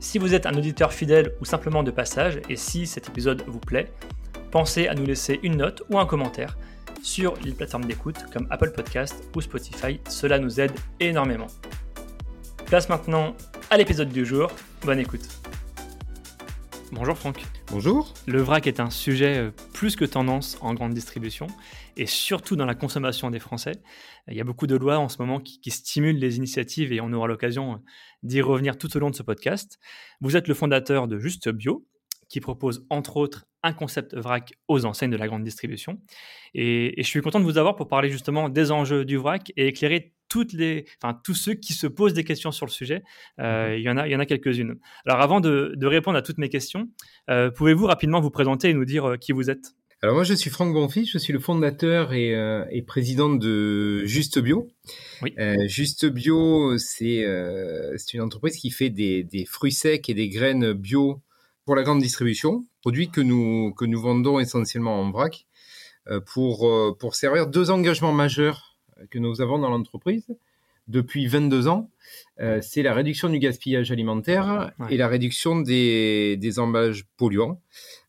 Si vous êtes un auditeur fidèle ou simplement de passage, et si cet épisode vous plaît, pensez à nous laisser une note ou un commentaire sur les plateformes d'écoute comme Apple Podcast ou Spotify, cela nous aide énormément. Place maintenant à l'épisode du jour, bonne écoute. Bonjour Franck. Bonjour. Le vrac est un sujet euh, plus que tendance en grande distribution et surtout dans la consommation des Français. Il y a beaucoup de lois en ce moment qui, stimulent les initiatives et on aura l'occasion euh, d'y revenir tout au long de ce podcast. Vous êtes le fondateur de Juste Bio qui propose entre autres un concept vrac aux enseignes de la grande distribution. Et, je suis content de vous avoir pour parler justement des enjeux du vrac et éclairer toutes les, enfin, tous ceux qui se posent des questions sur le sujet. Euh, mhm. il y en a, il y en a quelques-unes. Alors avant de, répondre à toutes mes questions, euh, pouvez-vous rapidement vous présenter et nous dire euh, qui vous êtes? Alors moi je suis Franck Bonfils, je suis le fondateur et, et président de Juste Bio. Oui. Juste Bio, c'est c'est une entreprise qui fait des, des, fruits secs et des graines bio pour la grande distribution, produits que nous que nous vendons essentiellement en vrac pour pour servir deux engagements majeurs que nous avons dans l'entreprise depuis 22 ans, euh, c'est la réduction du gaspillage alimentaire et la réduction des, des emballages polluants.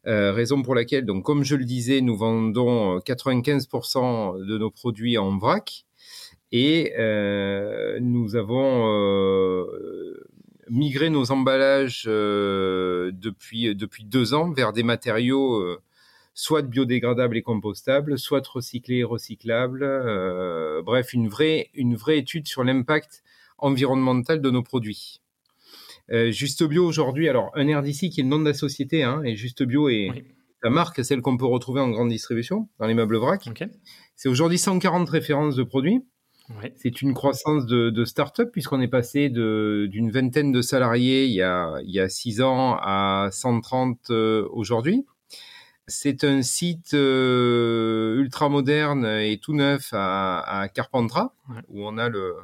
Euh, raison pour laquelle, donc, comme je le disais, nous vendons 95% de nos produits en vrac et euh, nous avons euh, migré nos emballages euh, depuis, depuis deux ans vers des matériaux soit biodégradables et compostables, soit recyclés et recyclables. Euh, bref, une vraie, une vraie étude sur l'impact environnemental de nos produits. Euh, Juste Bio aujourd'hui, alors un RDC qui est le nom de la société, hein, et Juste Bio est la marque, celle qu'on peut retrouver en grande distribution dans les meubles vrac. C'est aujourd'hui 140 références de produits. C'est une croissance de, de start-up puisqu'on est passé d'une vingtaine de salariés il y, a, il y a six ans à 130 euh, aujourd'hui. C'est un site euh, ultra moderne et tout neuf à, Carpentras, où on a le,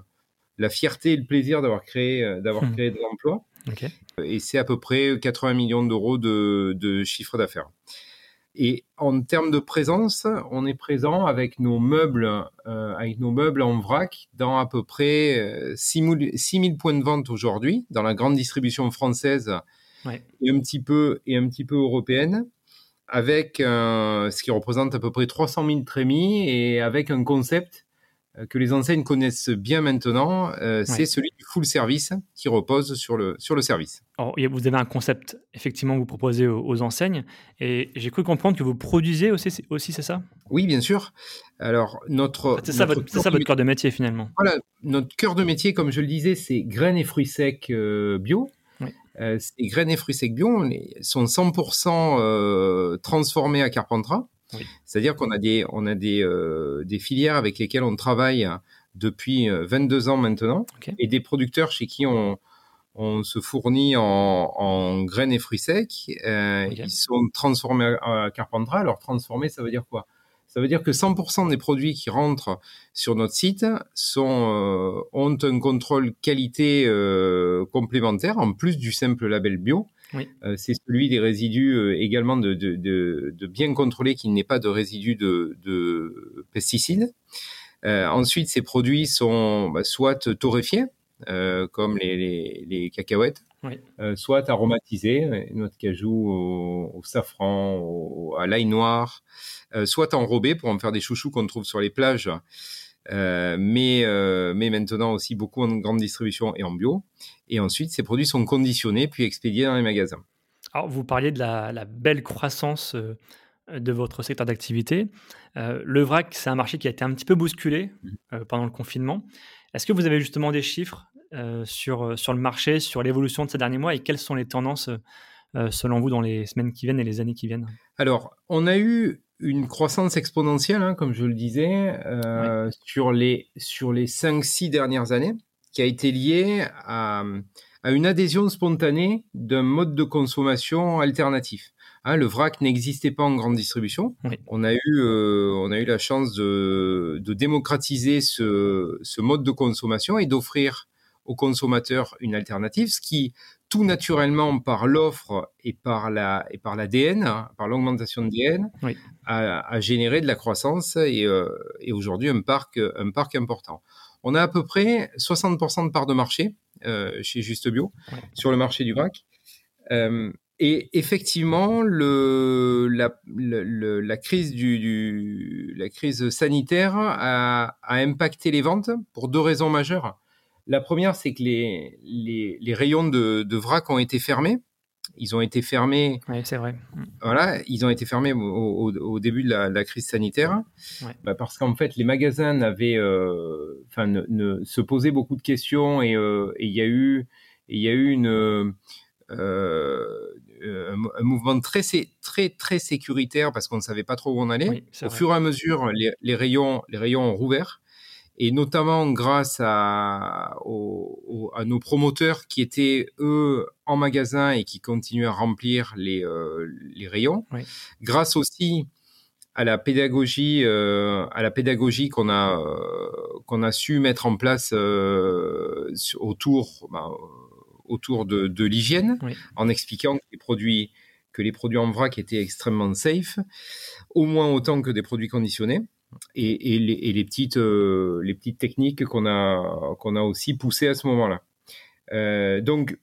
la fierté et le plaisir d'avoir créé, euh, d'avoir hmm. créé de l'emploi. Et c'est à peu près 80 millions d'euros de, chiffre d'affaires. Et en termes de présence, on est présent avec nos meubles, euh, avec nos meubles en vrac dans à peu près 6000 points de vente aujourd'hui dans la grande distribution française et un petit peu et un petit peu européenne avec ce qui représente à peu près 300 000 trémies et avec un concept euh, que les enseignes connaissent bien maintenant, euh, c'est celui du full service qui repose sur le, sur le service. Alors, vous avez un concept effectivement que vous proposez aux, enseignes et j'ai cru comprendre que vous produisez aussi, aussi c'est ça? Oui, bien sûr. Alors, notre. C'est ça, votre, cœur de métier finalement. Voilà, notre cœur de métier, comme je le disais, c'est graines et fruits secs euh, bio. Euh, ces graines et fruits secs bio sont 100% euh, transformés à Carpentras. C'est-à-dire qu'on a des, on a des, euh, des filières avec lesquelles on travaille depuis 22 ans maintenant et des producteurs chez qui on, on se fournit en, en graines et fruits secs. Ils sont transformés à, Carpentras. Alors transformés, ça veut dire quoi? Ça veut dire que 100% des produits qui rentrent sur notre site sont, euh, ont un contrôle qualité euh, complémentaire en plus du simple label bio. Euh, c'est celui des résidus également de, de, de, de, bien contrôler qu'il n'y ait pas de résidus de, de pesticides. ensuite, ces produits sont bah, soit torréfiés, comme les, les, les cacahuètes, soit aromatisés, notre cajou au, au safran, au, à l'ail noir, euh, soit enrobés pour en faire des chouchous qu'on trouve sur les plages. Euh, mais, euh, mais maintenant aussi beaucoup en grande distribution et en bio. Et ensuite, ces produits sont conditionnés puis expédiés dans les magasins. Alors, vous parliez de la, belle croissance de votre secteur d'activité. le vrac, c'est un marché qui a été un petit peu bousculé mmh. pendant le confinement. Est-ce que vous avez justement des chiffres sur, sur le marché, sur l'évolution de ces derniers mois et quelles sont les tendances selon vous dans les semaines qui viennent et les années qui viennent? Alors, on a eu une croissance exponentielle, hein, comme je le disais, euh, sur les sur les cinq six dernières années, qui a été liée à, à une adhésion spontanée d'un mode de consommation alternatif. Hein, le vrac n'existait pas en grande distribution. On, a eu, on a eu la chance de, démocratiser ce, ce, mode de consommation et d'offrir aux consommateurs une alternative, ce qui tout naturellement par l'offre et par la et par l'ADN, hein, par l'augmentation de l'ADN, a, généré de la croissance et, euh, et aujourd'hui un parc un parc important. On a à peu près 60% de parts de marché euh, chez Juste Bio sur le marché du vrac. Euh, et effectivement, le, la, le, la, crise du, du, la crise sanitaire a, a impacté les ventes pour deux raisons majeures. La première, c'est que les, les, rayons de, vrac ont été fermés. Ils ont été fermés. Oui, c'est vrai. Voilà, ils ont été fermés au, début de la, crise sanitaire, bah, parce qu'en fait, les magasins n'avaient, euh, ne, se posaient beaucoup de questions euh, et il y a eu, il y a eu une euh, un mouvement très très très sécuritaire parce qu'on ne savait pas trop où on allait. Au fur et à mesure, les, les, rayons les rayons ont rouvert et notamment grâce à, à nos promoteurs qui étaient eux en magasin et qui continuaient à remplir les, euh, les rayons. Grâce aussi à la pédagogie, euh, à la pédagogie qu'on a euh, qu'on a su mettre en place autour bah, autour de, de l'hygiène, en expliquant que les produits que les produits en vrac étaient extrêmement safe, au moins autant que des produits conditionnés et, les, petites, euh, les petites techniques qu'on a, qu'on a aussi poussées à ce moment-là. Euh, donc,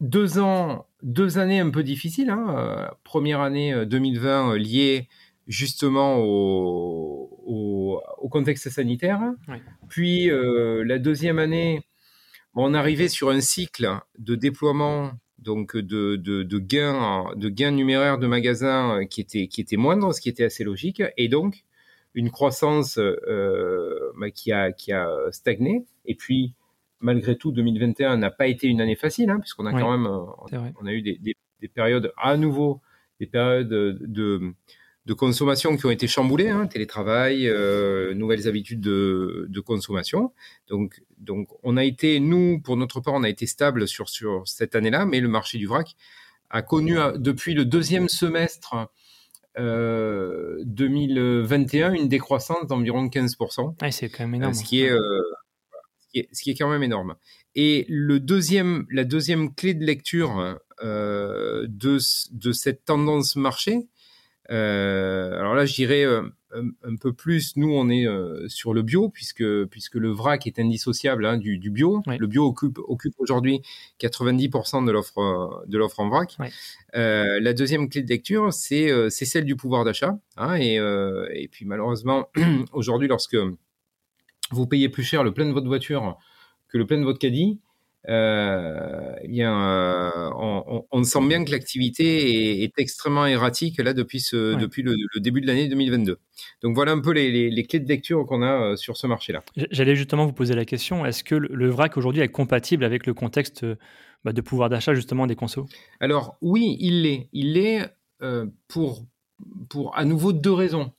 deux ans, deux années un peu difficiles. Hein. Euh, première année 2020 liée justement au, au, contexte sanitaire. Puis la deuxième année, on arrivait sur un cycle de déploiement donc de, de, de, gains de gains numéraires de magasins qui était qui était moindre, ce qui était assez logique. Et donc une croissance euh, bah, qui, a, qui a stagné. Et puis, malgré tout, 2021 n'a pas été une année facile, hein, puisqu'on a quand même euh, on a eu des, des, des, périodes à nouveau, des périodes de, de consommation qui ont été chamboulées, hein, télétravail, euh, nouvelles habitudes de, de, consommation. Donc, donc, on a été, nous, pour notre part, on a été stable sur, sur cette année-là, mais le marché du vrac a connu depuis le deuxième semestre 2021 euh, une décroissance d'environ 15%. c'est quand même énorme. Euh, ce, qui est, euh, ce, qui est, quand même énorme. Et le deuxième, la deuxième clé de lecture de, de cette tendance marché, alors là, je dirais un, peu plus, nous, on est euh, sur le bio, puisque, puisque le vrac est indissociable hein, du, du, bio. Le bio occupe, occupe aujourd'hui 90% de l'offre, de l'offre en vrac. Euh, la deuxième clé de lecture, c'est, euh, c'est celle du pouvoir d'achat. Hein, et, et puis malheureusement, aujourd'hui, lorsque vous payez plus cher le plein de votre voiture que le plein de votre caddie, euh, eh bien, euh, on, on, sent bien que l'activité est, extrêmement erratique là depuis, ce, depuis le, début de l'année 2022. Donc voilà un peu les, les, clés de lecture qu'on a euh, sur ce marché-là. J'allais justement vous poser la question est-ce que le, vrac aujourd'hui est compatible avec le contexte bah, de pouvoir d'achat justement des consos? Alors oui, il l'est. Il l'est euh, pour, pour à nouveau deux raisons.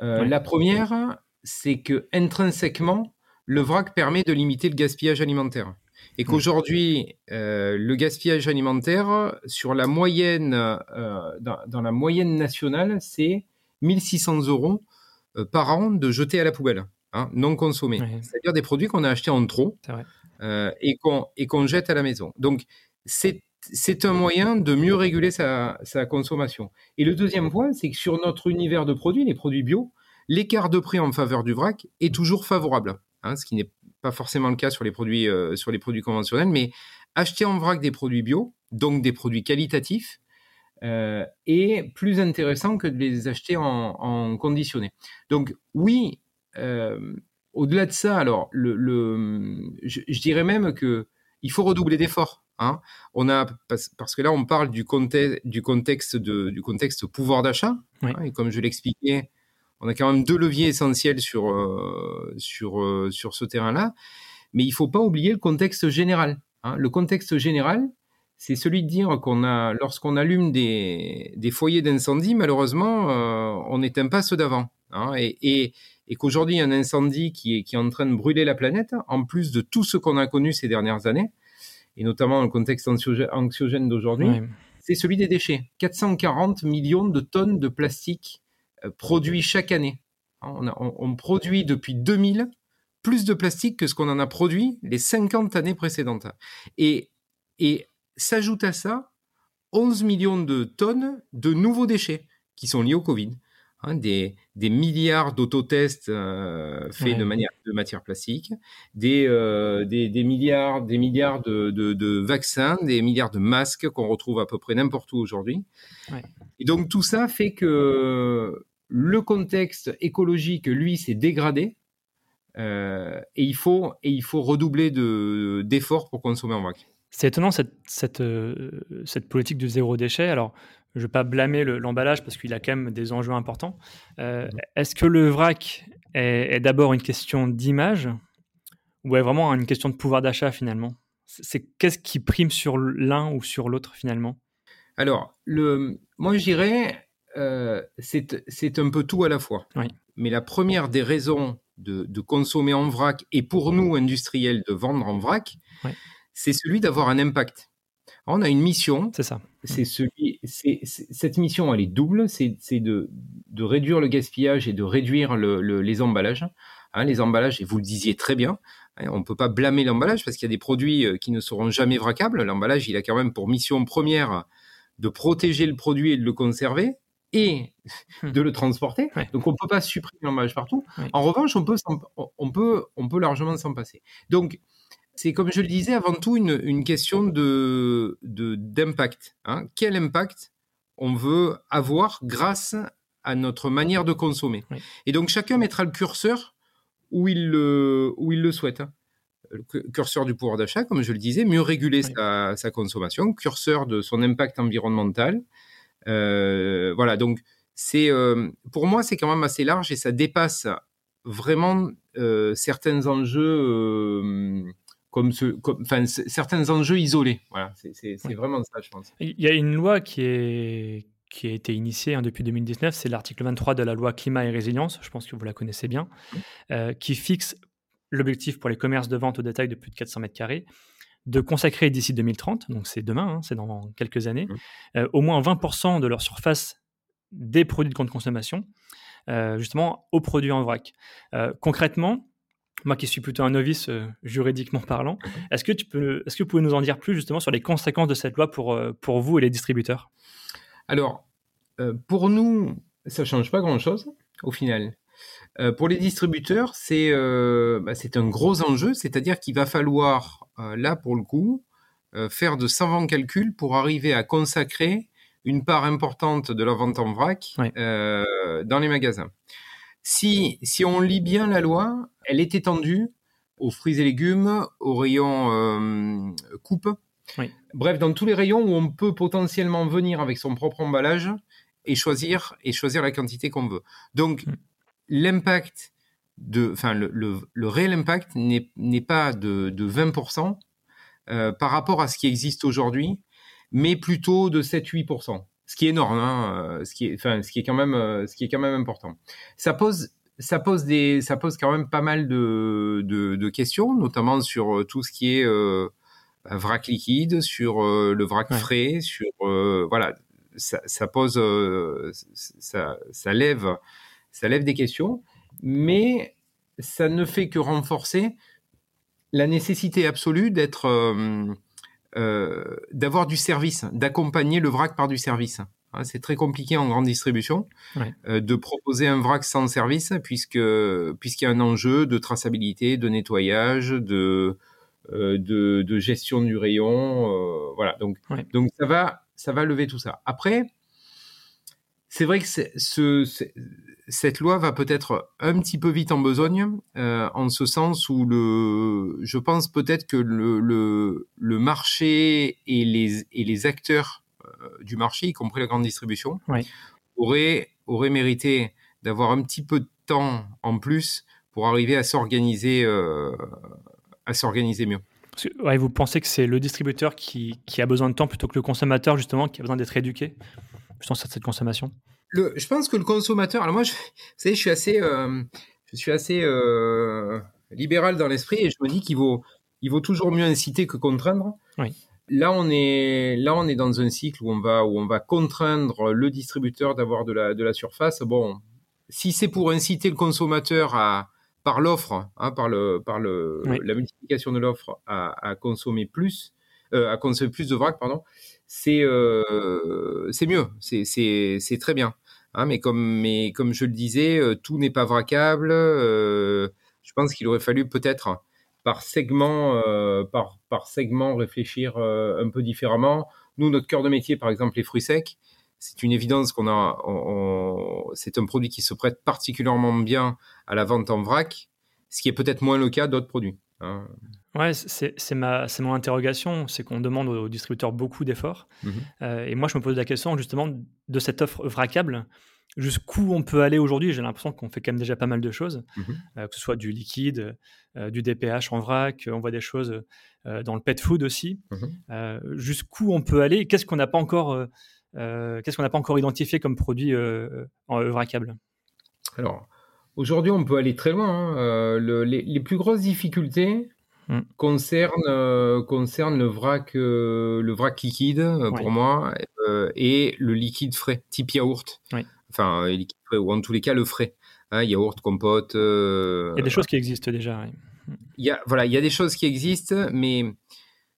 La première, c'est que intrinsèquement, le vrac permet de limiter le gaspillage alimentaire et qu'aujourd'hui, euh, le gaspillage alimentaire, sur la moyenne, euh, dans, la moyenne nationale, c'est 1600 euros euh, par an de jeter à la poubelle, hein, non consommés. C'est-à-dire des produits qu'on a achetés en trop et qu'on jette à la maison. Donc, c'est un moyen de mieux réguler sa, sa consommation. Et le deuxième point, c'est que sur notre univers de produits, les produits bio, l'écart de prix en faveur du vrac est toujours favorable, hein, ce qui n'est pas forcément le cas sur les produits, euh, sur les produits conventionnels, mais acheter en vrac des produits bio, donc des produits qualitatifs, euh, est plus intéressant que de les acheter en, conditionné. Donc oui, euh, au-delà de ça, alors le, je, dirais même que il faut redoubler d'efforts. Hein. On a parce, que là on parle du contexte du contexte de, du contexte pouvoir d'achat. Hein, et comme je l'expliquais, on a quand même deux leviers essentiels sur, euh, sur, euh, sur ce terrain-là. Mais il faut pas oublier le contexte général. Hein. Le contexte général, c'est celui de dire qu'on a, lorsqu'on allume des, des foyers d'incendie, malheureusement, euh, on n'éteint pas ceux d'avant. Hein. et, et, et qu'aujourd'hui, un incendie qui est, qui est en train de brûler la planète, en plus de tout ce qu'on a connu ces dernières années, et notamment dans le contexte anxiogène d'aujourd'hui, c'est celui des déchets. 440 millions de tonnes de plastique euh, produits chaque année. On, produit depuis 2000 plus de plastique que ce qu'on en a produit les 50 années précédentes. Et, et s'ajoute à ça 11 millions de tonnes de nouveaux déchets qui sont liés au Covid. Hein, des, milliards d'autotests euh, faits de, manière, de matière plastique, des, euh, des, milliards, des milliards de, vaccins, des milliards de masques qu'on retrouve à peu près n'importe où aujourd'hui. Et donc tout ça fait que le contexte écologique, lui, s'est dégradé. Euh, et, il faut, et il faut redoubler d'efforts pour consommer en vrac. C'est étonnant cette, cette, cette, politique du zéro déchet. Alors, je ne vais pas blâmer l'emballage parce qu'il a quand même des enjeux importants. Euh. Est-ce que le vrac est, d'abord une question d'image ou est vraiment une question de pouvoir d'achat finalement? C'est qu'est-ce qui prime sur l'un ou sur l'autre finalement? Alors, le, moi je dirais euh, c'est un peu tout à la fois. Mais la première des raisons de, consommer en vrac et pour nous industriels de vendre en vrac, c'est celui d'avoir un impact. On a une mission. C'est ça. C'est celui, cette mission, elle est double. C'est, de, de, réduire le gaspillage et de réduire les emballages. Hein, les emballages, et vous le disiez très bien, hein, on ne peut pas blâmer l'emballage parce qu'il y a des produits euh, qui ne seront jamais vracables. L'emballage, il a quand même pour mission première de protéger le produit et de le conserver et de le transporter. Donc on ne peut pas supprimer l'emballage partout. En revanche, on peut, on peut, on peut largement s'en passer. Donc c'est comme je le disais avant tout une, question de d'impact. Hein. Quel impact on veut avoir grâce à notre manière de consommer? Et donc chacun mettra le curseur où il le, où il le souhaite. Hein. Le curseur du pouvoir d'achat, comme je le disais, mieux réguler sa, consommation, curseur de son impact environnemental. Euh, voilà, donc c'est euh, pour moi c'est quand même assez large et ça dépasse vraiment euh, certains enjeux comme, ce, enfin, certains enjeux isolés. Voilà, c'est vraiment ça, je pense. Il y a une loi qui, est, qui a été initiée hein, depuis 2019, c'est l'article 23 de la loi climat et résilience, je pense que vous la connaissez bien, euh, qui fixe l'objectif pour les commerces de vente au détail de plus de 400 mètres carrés de consacrer d'ici 2030, donc c'est demain, hein, c'est dans quelques années, euh, au moins 20% de leur surface des produits de grande consommation, euh, justement aux produits en vrac. concrètement, moi qui suis plutôt un novice euh, juridiquement parlant, mhm. est-ce que, tu peux, est-ce que vous pouvez nous en dire plus justement sur les conséquences de cette loi pour, euh, pour vous et les distributeurs? Alors, euh, pour nous, ça ne change pas grand-chose au final. pour les distributeurs, c'est, bah, c'est un gros enjeu, c'est-à-dire qu'il va falloir, là pour le coup, faire de savants calculs pour arriver à consacrer une part importante de la vente en vrac dans les magasins. Si, si on lit bien la loi, elle est étendue aux fruits et légumes, aux rayons euh, coupe. Bref, dans tous les rayons où on peut potentiellement venir avec son propre emballage et choisir, et choisir la quantité qu'on veut. Donc, mm. l'impact de, enfin, le, le, réel impact n'est pas de, de 20% euh, par rapport à ce qui existe aujourd'hui, mais plutôt de 7-8% ce qui est énorme, hein, euh, ce qui est, enfin, ce qui est quand même, euh, ce qui est quand même important. Ça pose, ça pose des, ça pose quand même pas mal de, de, questions, notamment sur tout ce qui est vrac liquide, sur le vrac frais, sur, voilà, ça, ça pose, ça, ça lève, ça lève des questions, mais ça ne fait que renforcer la nécessité absolue d'être euh, d'avoir du service, d'accompagner le vrac par du service. Hein, c'est très compliqué en grande distribution euh, de proposer un vrac sans service puisque puisqu'il y a un enjeu de traçabilité, de nettoyage, de euh, de, gestion du rayon, voilà. Donc donc ça va ça va lever tout ça. Après, c'est vrai que ce, cette loi va peut-être un petit peu vite en besogne, euh, en ce sens où le, je pense peut-être que le, le, le, marché et les, et les acteurs euh, du marché, y compris la grande distribution, auraient, auraient mérité d'avoir un petit peu de temps en plus pour arriver à s'organiser, euh, à s'organiser mieux. Ouais, vous pensez que c'est le distributeur qui, qui, a besoin de temps plutôt que le consommateur justement qui a besoin d'être éduqué sur cette consommation? Je pense que le consommateur. Alors moi, je, vous savez, je suis assez, euh, je suis assez euh, libéral dans l'esprit et je me dis qu'il vaut, il vaut toujours mieux inciter que contraindre. Oui. là, on est, là, on est dans un cycle où on va, où on va contraindre le distributeur d'avoir de la, de la surface. Bon, si c'est pour inciter le consommateur à, par l'offre, hein, par le, par le, la multiplication de l'offre à, à, consommer plus, euh, à consommer plus de vrac, pardon, c'est, euh, c'est mieux, c'est très bien. Hein, mais comme, mais comme je le disais, euh, tout n'est pas vracable. Euh, je pense qu'il aurait fallu peut-être par segment, euh, par, par segment réfléchir un peu différemment. Nous, notre cœur de métier, par exemple, les fruits secs, c'est une évidence qu'on a. c'est un produit qui se prête particulièrement bien à la vente en vrac, ce qui est peut-être moins le cas d'autres produits. Hein. Ouais, c'est ma, mon interrogation, c'est qu'on demande aux distributeurs beaucoup d'efforts. Mmh euh, et moi, je me pose la question justement de cette offre vracable. Jusqu'où on peut aller aujourd'hui? J'ai l'impression qu'on fait quand même déjà pas mal de choses, mmh euh, que ce soit du liquide, euh, du DPH en vrac, on voit des choses dans le pet food aussi. Mmh jusqu'où on peut aller? Qu'est-ce qu'on n'a pas encore, qu'est-ce qu'on n'a pas encore identifié comme produit en vracable Alors, aujourd'hui, on peut aller très loin. Hein. les, les, plus grosses difficultés, Mm. concerne, euh, concerne le vrac, euh, le vrac liquide euh, pour moi et le liquide frais, type yaourt. Enfin, liquide frais, ou en tous les cas le frais. Hein, yaourt, compote. il y a des choses qui existent déjà. Il y a, voilà, il y a des choses qui existent, mais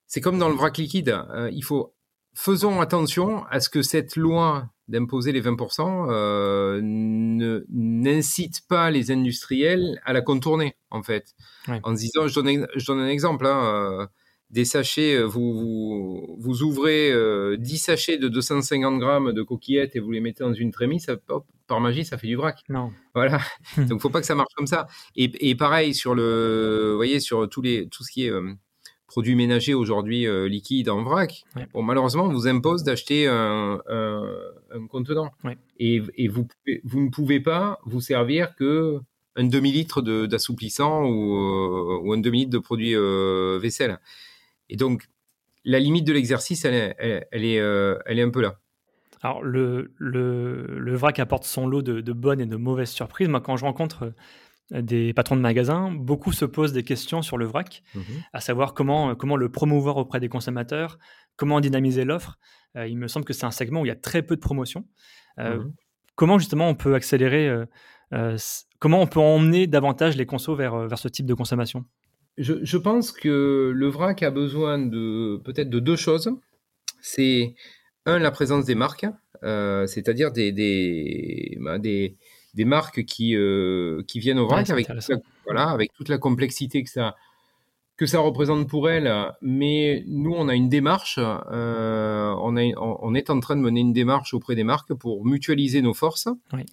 c'est comme dans le vrac liquide. il faut faisons attention à ce que cette loi d'imposer les 20% euh, n'incite pas les industriels à la contourner, en fait. En se disant, je donne, je donne un exemple, hein, euh, des sachets, euh, vous, vous, vous ouvrez 10 sachets de 250 grammes de coquillettes et vous les mettez dans une trémie, ça, par magie, ça fait du vrac. Non. Voilà. Donc, faut pas que ça marche comme ça. Et, et pareil, sur le, vous voyez, sur tous les, tout ce qui est produits ménagers aujourd'hui euh, liquides en vrac, bon, malheureusement, on vous impose d'acheter un, contenant. Et, vous, vous ne pouvez pas vous servir que un demi-litre d'assouplissant ou, euh, ou, un demi-litre de produit euh, vaisselle. Et donc, la limite de l'exercice, elle, est, elle, est, elle est un peu là. Alors, le, le, le, vrac apporte son lot de, de, bonnes et de mauvaises surprises. Moi, quand je rencontre des patrons de magasins, beaucoup se posent des questions sur le vrac, mmh à savoir comment, comment le promouvoir auprès des consommateurs, comment dynamiser l'offre. Euh, il me semble que c'est un segment où il y a très peu de promotion. Euh, mmh comment justement on peut accélérer, euh, comment on peut emmener davantage les consos vers, vers ce type de consommation? Je, je, pense que le vrac a besoin de peut-être de deux choses. C'est un, la présence des marques, c'est-à-dire des, des, ben, des des marques qui, euh, qui viennent au vrac avec, voilà, avec toute la complexité que ça, que ça représente pour elles. Mais nous, on a une démarche, euh, on, a, on est en train de mener une démarche auprès des marques pour mutualiser nos forces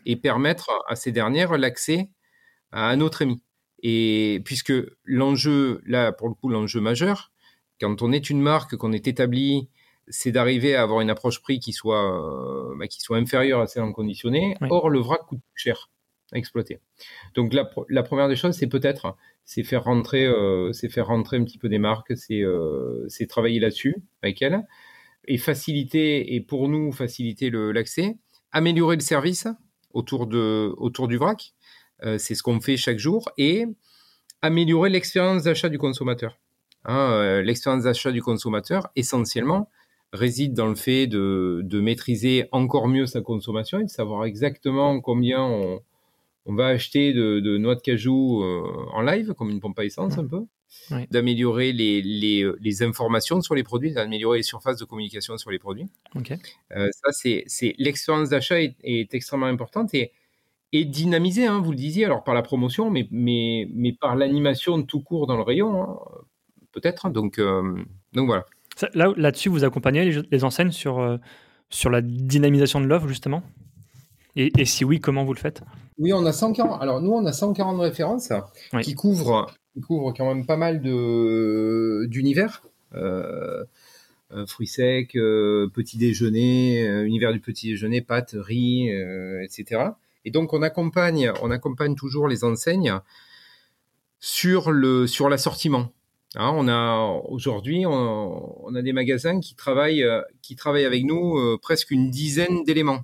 et permettre à ces dernières l'accès à notre ami. Et puisque l'enjeu, là, pour le coup, l'enjeu majeur, quand on est une marque, qu'on est établi, c'est d'arriver à avoir une approche prix qui soit, euh, bah, qui soit inférieure à celle en conditionné. Or, le vrac coûte cher à exploiter. Donc, la, la première des choses, c'est peut-être, c'est faire rentrer, euh, c'est faire rentrer un petit peu des marques, c'est, euh, c'est travailler là-dessus avec elles et faciliter, et pour nous, faciliter l'accès, améliorer le service autour de, autour du vrac. c'est ce qu'on fait chaque jour et améliorer l'expérience d'achat du consommateur. Hein, l'expérience d'achat du consommateur, essentiellement, réside dans le fait de, de, maîtriser encore mieux sa consommation et de savoir exactement combien on, on va acheter de, de, noix de cajou euh, en live, comme une pompe à essence un peu, d'améliorer les, les, les, informations sur les produits, d'améliorer les surfaces de communication sur les produits. Euh, ça, c'est l'expérience d'achat est, est, extrêmement importante et, et dynamisée, hein, vous le disiez, alors par la promotion, mais, mais, mais par l'animation tout court dans le rayon, hein, peut-être. Donc, euh, donc voilà. Là, là-dessus, vous accompagnez les, enseignes sur, euh, sur la dynamisation de l'offre, justement? Et, et, si oui, comment vous le faites? Oui, on a 140. Alors, nous, on a 140 références qui, couvrent, qui couvrent quand même pas mal de, d'univers. Euh, euh fruits secs, euh, petit déjeuner, univers du petit déjeuner, pâtes, riz, etc. Et donc, on accompagne, on accompagne toujours les enseignes sur, le, sur l'assortiment. Hein, on a aujourd'hui, on, a des magasins qui travaillent, euh, qui travaillent avec nous euh, presque une dizaine d'éléments.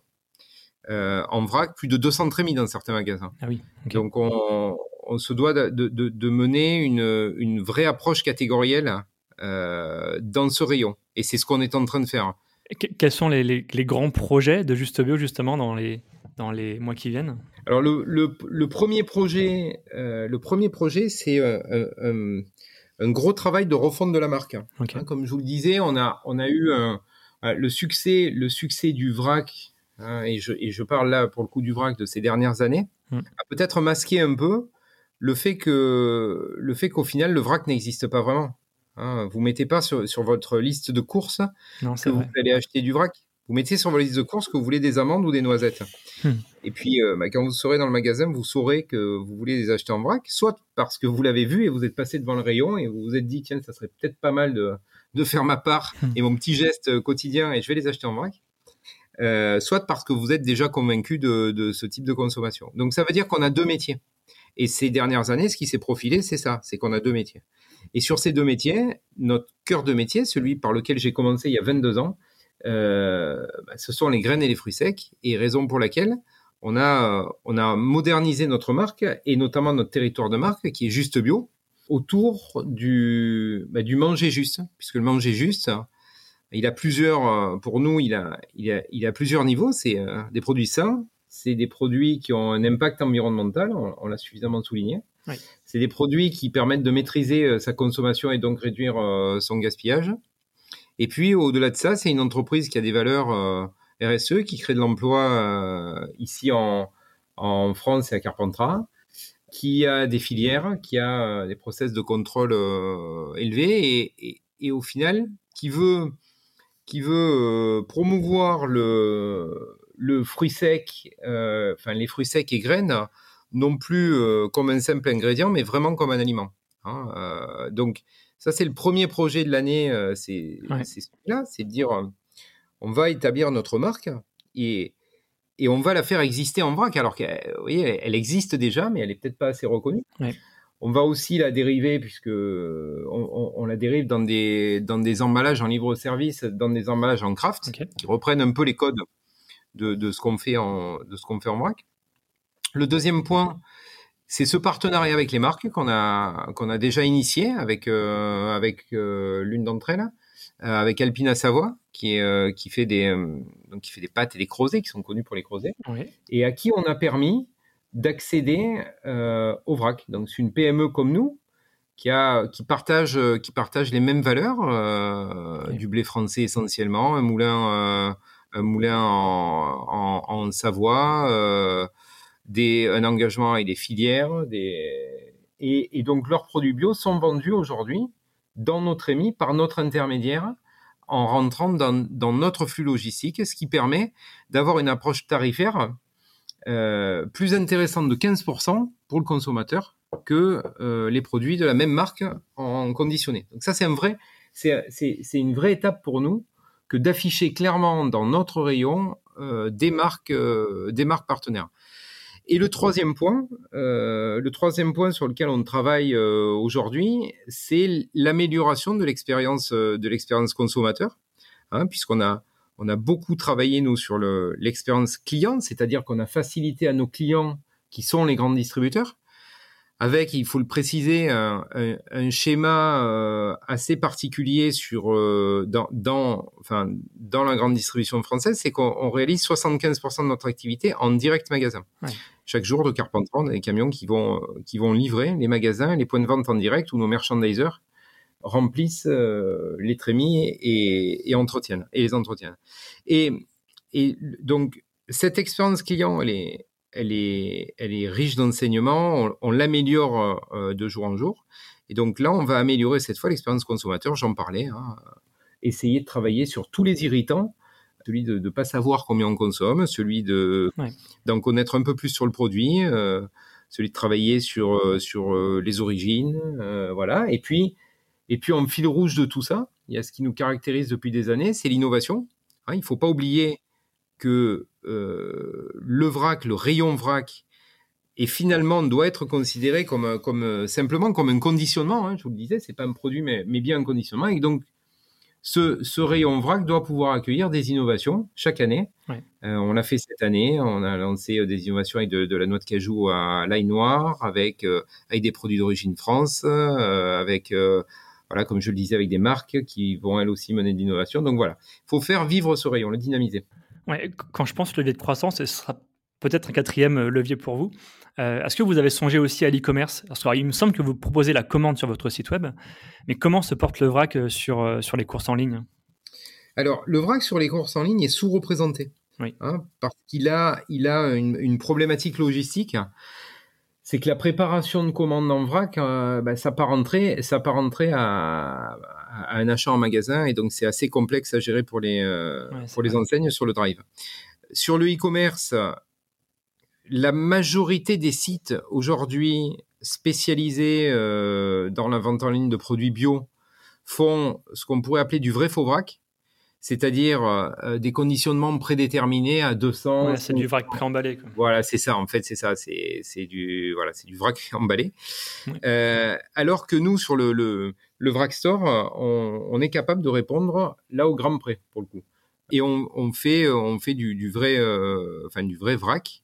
Euh, en vrac, plus de 200 trémies dans certains magasins. Ah oui, Donc on, se doit de, mener une, vraie approche catégorielle dans ce rayon. Et c'est ce qu'on est en train de faire. quels sont les, les, grands projets de Juste Bio justement dans les, dans les mois qui viennent? Alors le, le, premier projet, le premier projet, c'est un gros travail de refonte de la marque. Hein, comme je vous le disais, on a, on a eu le succès, le succès du vrac, hein, et, je, et je parle là pour le coup du vrac de ces dernières années, hmm. a peut-être masqué un peu le fait que le fait qu'au final le vrac n'existe pas vraiment. Hein. vous mettez pas sur, sur, votre liste de courses que vous allez acheter du vrac. Vous mettez sur votre liste de courses que vous voulez des amandes ou des noisettes. Hmm. Et puis, euh, bah, quand vous serez dans le magasin, vous saurez que vous voulez les acheter en vrac, soit parce que vous l'avez vu et vous êtes passé devant le rayon et vous vous êtes dit, tiens, ça serait peut-être pas mal de, de faire ma part hmm. et mon petit geste euh, quotidien et je vais les acheter en vrac. Euh, soit parce que vous êtes déjà convaincu de, de, ce type de consommation. Donc ça veut dire qu'on a deux métiers. Et ces dernières années, ce qui s'est profilé, c'est ça, c'est qu'on a deux métiers. Et sur ces deux métiers, notre cœur de métier, celui par lequel j'ai commencé il y a 22 ans, ce sont les graines et les fruits secs, et raison pour laquelle on a, on a modernisé notre marque, et notamment notre territoire de marque, qui est Juste Bio, autour du, bah, du manger juste, puisque le manger juste, il a plusieurs, pour nous, il a, il a, il a plusieurs niveaux. C'est euh, des produits sains, c'est des produits qui ont un impact environnemental, on, l'a suffisamment souligné. C'est des produits qui permettent de maîtriser euh, sa consommation et donc réduire son gaspillage. Et puis, au-delà de ça, c'est une entreprise qui a des valeurs euh, RSE, qui crée de l'emploi euh, ici en, France et à Carpentras, qui a des filières, qui a euh, des process de contrôle élevés et, au final, qui veut, promouvoir le fruit sec, enfin les fruits secs et graines, non plus comme un simple ingrédient, mais vraiment comme un aliment. Hein, donc, ça, c'est le premier projet de l'année. Euh, c'est celui-là, c'est de dire, euh, on va établir notre marque et, et on va la faire exister en vrac. Alors qu'elle elle existe déjà, mais elle est peut-être pas assez reconnue. On va aussi la dériver puisque on, la dérive dans des dans des emballages en libre-service, dans des emballages en craft, qui reprennent un peu les codes de, de ce qu'on fait en de ce qu'on fait en vrac. Le deuxième point, c'est ce partenariat avec les marques qu'on a qu'on a déjà initié avec euh, avec euh, l'une d'entre elles, euh, avec Alpina Savoie, qui est qui fait des donc qui fait des pâtes et des crozets qui sont connus pour les crozets, et à qui on a permis d'accéder au vrac. Donc c'est une PME comme nous qui a qui partage qui partage les mêmes valeurs du blé français essentiellement, un moulin un moulin en, en, en Savoie des, un engagement avec des filières, et, donc leurs produits bio sont vendus aujourd'hui dans notre émis par notre intermédiaire en rentrant dans, dans, notre flux logistique, ce qui permet d'avoir une approche tarifaire euh, plus intéressante de 15% pour le consommateur que euh, les produits de la même marque en conditionné. Donc ça, c'est un vrai, c'est, une vraie étape pour nous que d'afficher clairement dans notre rayon euh, des marques, des marques partenaires. Et le troisième point, euh, le troisième point sur lequel on travaille euh, aujourd'hui, c'est l'amélioration de l'expérience euh, de l'expérience consommateur, hein, puisqu'on a on a beaucoup travaillé nous sur l'expérience client, c'est-à-dire qu'on a facilité à nos clients qui sont les grands distributeurs avec, il faut le préciser, un, un, schéma euh, assez particulier sur euh, dans, dans, enfin, dans la grande distribution française, c'est qu'on réalise 75% de notre activité en direct magasin. Ouais. Chaque jour de Carpentras, on a des camions qui vont qui vont livrer les magasins, les points de vente en direct où nos merchandisers remplissent euh, les trémies et, et, entretiennent et les entretiennent. Et, et donc cette expérience client, elle est elle est, elle est riche d'enseignements, on, l'améliore euh, de jour en jour. Et donc là, on va améliorer cette fois l'expérience consommateur, j'en parlais, hein, essayer de travailler sur tous les irritants, celui de ne pas savoir combien on consomme, celui de d'en connaître un peu plus sur le produit, euh, celui de travailler sur, euh, sur les origines, voilà. Et puis, et puis en fil rouge de tout ça, il y a ce qui nous caractérise depuis des années, c'est l'innovation. Hein, il ne faut pas oublier que euh, le vrac, le rayon vrac, et finalement doit être considéré comme, comme simplement comme un conditionnement. Hein, je vous le disais, c'est pas un produit, mais, mais bien un conditionnement. Et donc, ce, ce, rayon vrac doit pouvoir accueillir des innovations chaque année. Ouais. Euh, on l'a fait cette année. On a lancé euh, des innovations avec de, de, la noix de cajou à l'ail noir, avec, euh, avec des produits d'origine France, euh, avec voilà, comme je le disais, avec des marques qui vont elles aussi mener de l'innovation. Donc voilà, il faut faire vivre ce rayon, le dynamiser. Ouais, quand je pense levier de croissance, ce sera peut-être un quatrième euh, levier pour vous. Euh, est-ce que vous avez songé aussi à l'e-commerce? Parce qu'il me semble que vous proposez la commande sur votre site web, mais comment se porte le vrac euh, sur, sur les courses en ligne? Alors, le vrac sur les courses en ligne est sous-représenté. Oui. Hein, parce qu'il a, il a une, problématique logistique. C'est que la préparation de commande en vrac, bah, ça part rentrer, ça part rentrer à, un achat en magasin, et donc c'est assez complexe à gérer pour les, pour les enseignes sur le drive. Sur le e-commerce, la majorité des sites aujourd'hui spécialisés euh, dans la vente en ligne de produits bio font ce qu'on pourrait appeler du vrai faux vrac, c'est-à-dire euh, des conditionnements prédéterminés à 200. c'est du vrac préemballé. Voilà, c'est ça. En fait, c'est ça. C'est du voilà, c'est du vrac emballé. Euh, alors que nous, sur le, le, vrac store, on, est capable de répondre là au gramme près pour le coup. Et on, fait on fait du, du vrai enfin du vrai vrac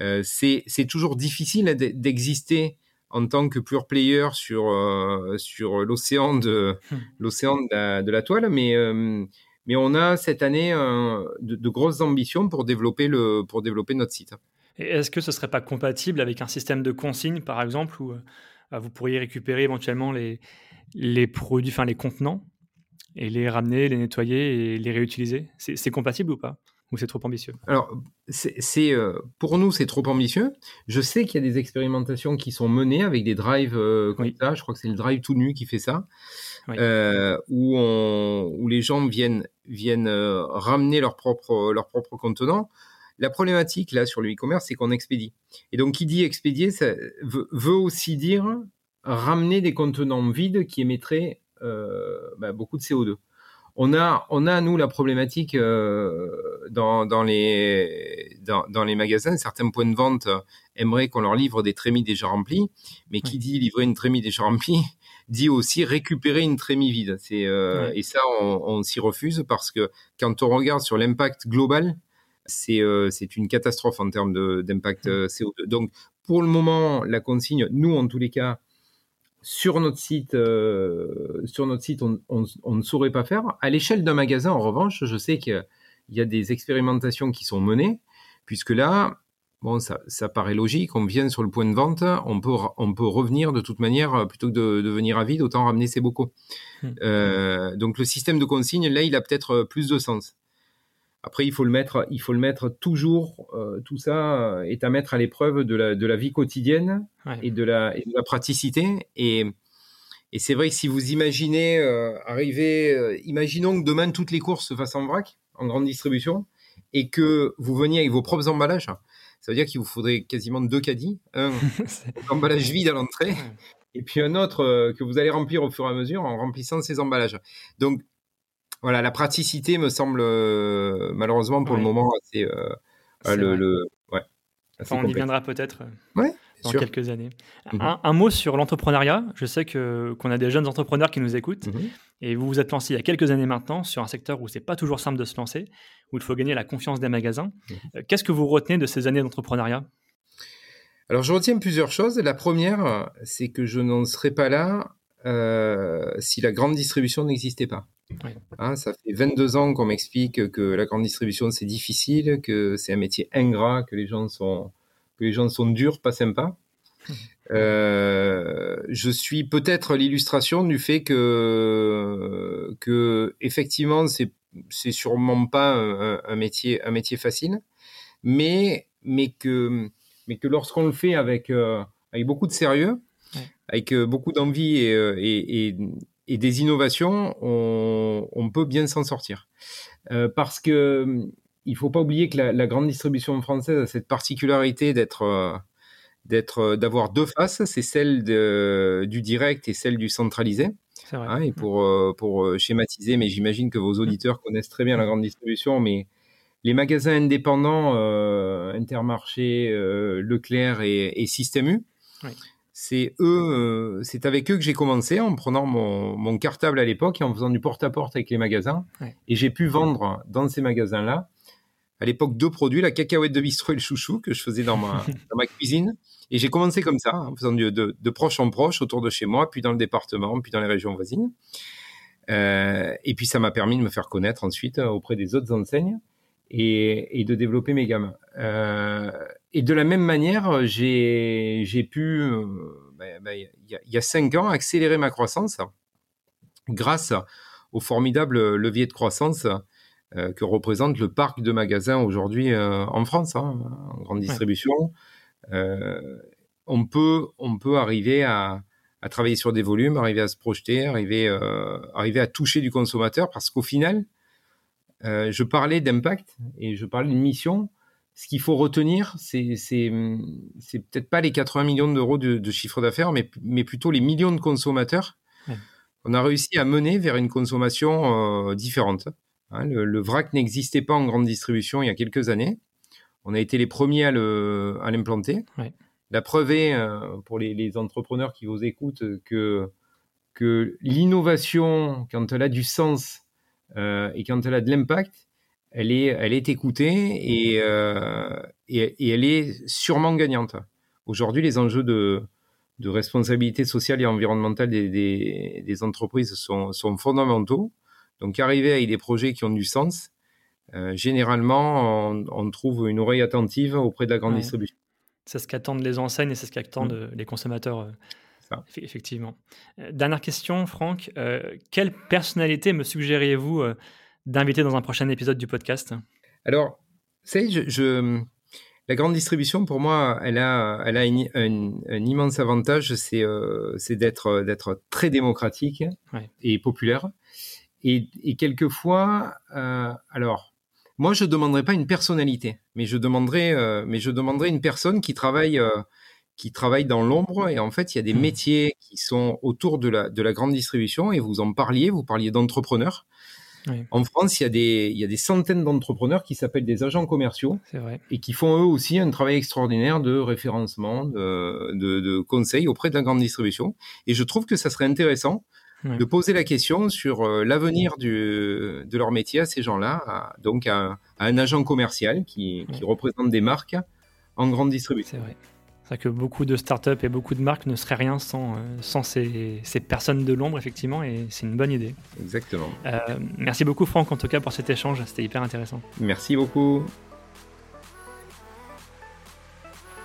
euh, c'est toujours difficile d'exister en tant que pure player sur euh, sur l'océan de l'océan de, la, toile, mais euh, mais on a cette année de, grosses ambitions pour développer le pour développer notre site. Est-ce que ce serait pas compatible avec un système de consigne, par exemple, où vous pourriez récupérer éventuellement les les produits, enfin les contenants, et les ramener, les nettoyer et les réutiliser? C'est compatible ou pas? Ou c'est trop ambitieux? Alors, c'est euh, pour nous, c'est trop ambitieux. Je sais qu'il y a des expérimentations qui sont menées avec des drives euh, comme ça. Je crois que c'est le drive tout nu qui fait ça, euh, où, on, où les gens viennent, viennent ramener leur propre, leur propre contenant. La problématique là sur le e-commerce, c'est qu'on expédie. Et donc, qui dit expédier, ça veut, aussi dire ramener des contenants vides qui émettraient bah, beaucoup de CO2 on a, on a nous la problématique euh, dans, dans, les dans, les magasins. Certains points de vente aimeraient qu'on leur livre des trémies déjà remplies, mais qui dit livrer une trémie déjà remplie dit aussi récupérer une trémie vide. C'est euh, et ça on, s'y refuse parce que quand on regarde sur l'impact global, c'est euh, c'est une catastrophe en termes d'impact CO2. Donc pour le moment, la consigne, nous en tous les cas, sur notre site, euh, sur notre site, on, ne saurait pas faire. À l'échelle d'un magasin, en revanche, je sais qu'il y a des expérimentations qui sont menées, puisque là, bon, ça, paraît logique. On vient sur le point de vente, on peut, on peut revenir de toute manière, plutôt que de, venir à vide, autant ramener ses bocaux. Hmm. Euh, donc le système de consigne, là, il a peut-être plus de sens. Après, il faut le mettre, il faut le mettre toujours. Euh, tout ça euh, est à mettre à l'épreuve de la, de la vie quotidienne et, de la, et de la praticité. Et, et c'est vrai que si vous imaginez euh, arriver, imaginons que demain toutes les courses se fassent en vrac, en grande distribution, et que vous veniez avec vos propres emballages. Ça veut dire qu'il vous faudrait quasiment deux caddies, un emballage vide à l'entrée, et puis un autre que vous allez remplir au fur et à mesure en remplissant ces emballages. Donc voilà, la praticité me semble euh, malheureusement pour le moment assez. Euh, le, ouais, on y viendra peut-être euh, dans quelques années. Mhm. un, mot sur l'entrepreneuriat. Je sais que qu'on a des jeunes entrepreneurs qui nous écoutent. Mhm. Et vous vous êtes lancé il y a quelques années maintenant sur un secteur où c'est pas toujours simple de se lancer, où il faut gagner la confiance des magasins. Mhm. Qu'est-ce que vous retenez de ces années d'entrepreneuriat? Alors je retiens plusieurs choses. La première, c'est que je n'en serais pas là si la grande distribution n'existait pas. Hein, ça fait 22 ans qu'on m'explique que la grande distribution c'est difficile, que c'est un métier ingrat, que les gens sont, que les gens sont durs, pas sympas. Euh, je suis peut-être l'illustration du fait que, que effectivement c'est c'est sûrement pas un, métier un métier facile, mais mais que mais que lorsqu'on le fait avec euh, avec beaucoup de sérieux, avec euh, beaucoup d'envie et, et, et des innovations, on, peut bien s'en sortir. Euh, parce que il faut pas oublier que la, grande distribution française a cette particularité d'être euh, d'être euh, d'avoir deux faces, c'est celle de, du direct et celle du centralisé. Vrai. Hein, et pour pour schématiser, mais j'imagine que vos auditeurs connaissent très bien la grande distribution, mais les magasins indépendants, Intermarché, Leclerc et, et Système U, oui c'est eux, euh, c'est avec eux que j'ai commencé en prenant mon, cartable à l'époque et en faisant du porte-à-porte avec les magasins. Et j'ai pu vendre dans ces magasins-là à l'époque deux produits, la cacahuète de bistrot et le chouchou que je faisais dans ma, dans ma cuisine. Et j'ai commencé comme ça, en faisant de, de, de, proche en proche autour de chez moi, puis dans le département, puis dans les régions voisines. Euh, et puis ça m'a permis de me faire connaître ensuite auprès des autres enseignes et, et de développer mes gammes. Euh, et de la même manière, j'ai pu, euh, ben, ben, il y, a cinq ans, accélérer ma croissance grâce au formidable levier de croissance euh, que représente le parc de magasins aujourd'hui euh, en France, hein, en grande distribution. On, peut, on peut arriver à, à, travailler sur des volumes, arriver à se projeter, arriver, arriver à toucher du consommateur, parce qu'au final, je parlais d'impact et je parlais de mission. Ce qu'il faut retenir, c'est peut-être pas les 80 millions d'euros de, de, chiffre d'affaires, mais, mais plutôt les millions de consommateurs on a réussi à mener vers une consommation euh, différente. Hein. le, vrac n'existait pas en grande distribution il y a quelques années. On a été les premiers à l'implanter. La preuve est, euh, pour les, entrepreneurs qui vous écoutent, que, que l'innovation, quand elle a du sens euh, et quand elle a de l'impact, elle est, elle est écoutée et, et, elle est sûrement gagnante. Aujourd'hui, les enjeux de, de responsabilité sociale et environnementale des, des, entreprises sont, sont, fondamentaux. Donc arriver avec des projets qui ont du sens, euh, généralement, on, trouve une oreille attentive auprès de la grande distribution. C'est ce qu'attendent les enseignes et c'est ce qu'attendent mmh. les consommateurs. Euh, effectivement. Euh, dernière question, Franck. quelle personnalité me suggériez-vous d'inviter dans un prochain épisode du podcast? Alors, c'est je, je la grande distribution, pour moi, elle a, elle a un, immense avantage, c'est euh, d'être d'être très démocratique et populaire. Et, et quelquefois, euh, alors, moi, je demanderais pas une personnalité, mais je demanderais, euh, mais je demanderais une personne qui travaille, euh, qui travaille dans l'ombre. Et en fait, il y a des mmh. métiers qui sont autour de la, de la grande distribution. Et vous en parliez, vous parliez d'entrepreneurs. En France, il y a des, il y a des centaines d'entrepreneurs qui s'appellent des agents commerciaux et qui font eux aussi un travail extraordinaire de référencement, de, de, conseil auprès de la grande distribution. Et je trouve que ça serait intéressant de poser la question sur euh, l'avenir de leur métier à ces gens-là, donc à, un agent commercial qui, qui représente des marques en grande distribution. C'est vrai. C'est que beaucoup de startups et beaucoup de marques ne seraient rien sans, euh, sans ces, ces personnes de l'ombre, effectivement, et c'est une bonne idée. Exactement. Euh, merci beaucoup, Franck, en tout cas, pour cet échange. C'était hyper intéressant. Merci beaucoup.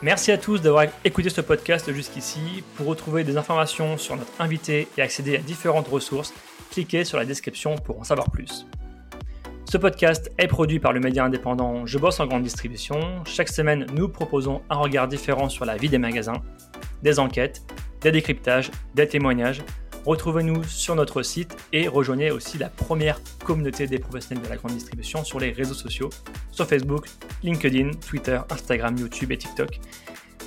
Merci à tous d'avoir écouté ce podcast jusqu'ici. Pour retrouver des informations sur notre invité et accéder à différentes ressources, cliquez sur la description pour en savoir plus. Ce podcast est produit par le média indépendant Je bosse en grande distribution. Chaque semaine, nous proposons un regard différent sur la vie des magasins, des enquêtes, des décryptages, des témoignages. Retrouvez-nous sur notre site et rejoignez aussi la première communauté des professionnels de la grande distribution sur les réseaux sociaux, sur Facebook, LinkedIn, Twitter, Instagram, YouTube et TikTok.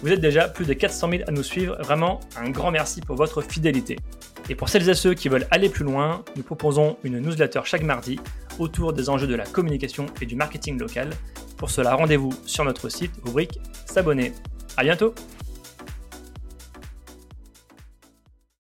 Vous êtes déjà plus de 400 000 à nous suivre. Vraiment, un grand merci pour votre fidélité. Et pour celles et ceux qui veulent aller plus loin, nous proposons une newsletter chaque mardi autour des enjeux de la communication et du marketing local. Pour cela, rendez-vous sur notre site, rubrique S'abonner. À bientôt!